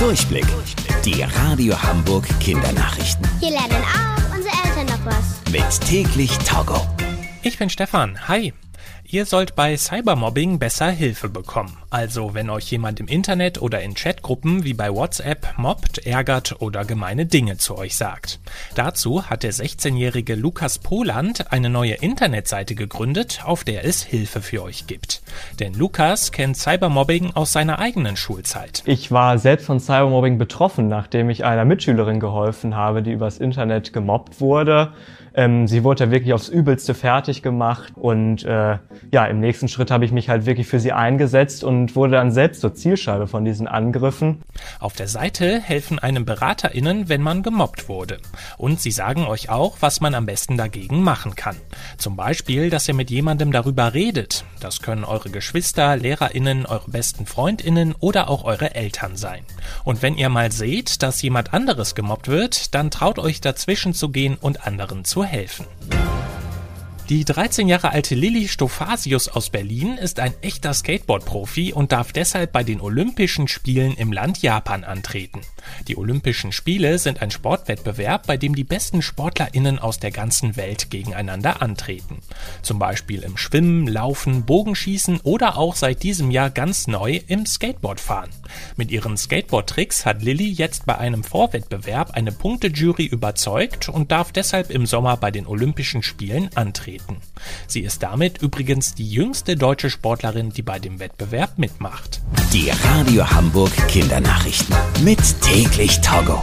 Durchblick. Die Radio Hamburg Kindernachrichten. Hier lernen auch unsere Eltern noch was. Mit täglich Togo. Ich bin Stefan. Hi. Ihr sollt bei Cybermobbing besser Hilfe bekommen. Also wenn euch jemand im Internet oder in Chatgruppen wie bei WhatsApp mobbt, ärgert oder gemeine Dinge zu euch sagt. Dazu hat der 16-jährige Lukas Poland eine neue Internetseite gegründet, auf der es Hilfe für euch gibt. Denn Lukas kennt Cybermobbing aus seiner eigenen Schulzeit. Ich war selbst von Cybermobbing betroffen, nachdem ich einer Mitschülerin geholfen habe, die übers Internet gemobbt wurde. Ähm, sie wurde wirklich aufs Übelste fertig gemacht und äh, ja, im nächsten Schritt habe ich mich halt wirklich für sie eingesetzt und wurde dann selbst zur Zielscheibe von diesen Angriffen. Auf der Seite helfen einem BeraterInnen, wenn man gemobbt wurde. Und sie sagen euch auch, was man am besten dagegen machen kann. Zum Beispiel, dass ihr mit jemandem darüber redet. Das können eure Geschwister, LehrerInnen, eure besten FreundInnen oder auch eure Eltern sein. Und wenn ihr mal seht, dass jemand anderes gemobbt wird, dann traut euch dazwischen zu gehen und anderen zu helfen. Die 13 Jahre alte Lilly Stofasius aus Berlin ist ein echter Skateboard-Profi und darf deshalb bei den Olympischen Spielen im Land Japan antreten. Die Olympischen Spiele sind ein Sportwettbewerb, bei dem die besten SportlerInnen aus der ganzen Welt gegeneinander antreten. Zum Beispiel im Schwimmen, Laufen, Bogenschießen oder auch seit diesem Jahr ganz neu im Skateboardfahren. Mit ihren Skateboard-Tricks hat Lilly jetzt bei einem Vorwettbewerb eine Punktejury überzeugt und darf deshalb im Sommer bei den Olympischen Spielen antreten antreten. Sie ist damit übrigens die jüngste deutsche Sportlerin, die bei dem Wettbewerb mitmacht. Die Radio Hamburg Kindernachrichten mit täglich Togo.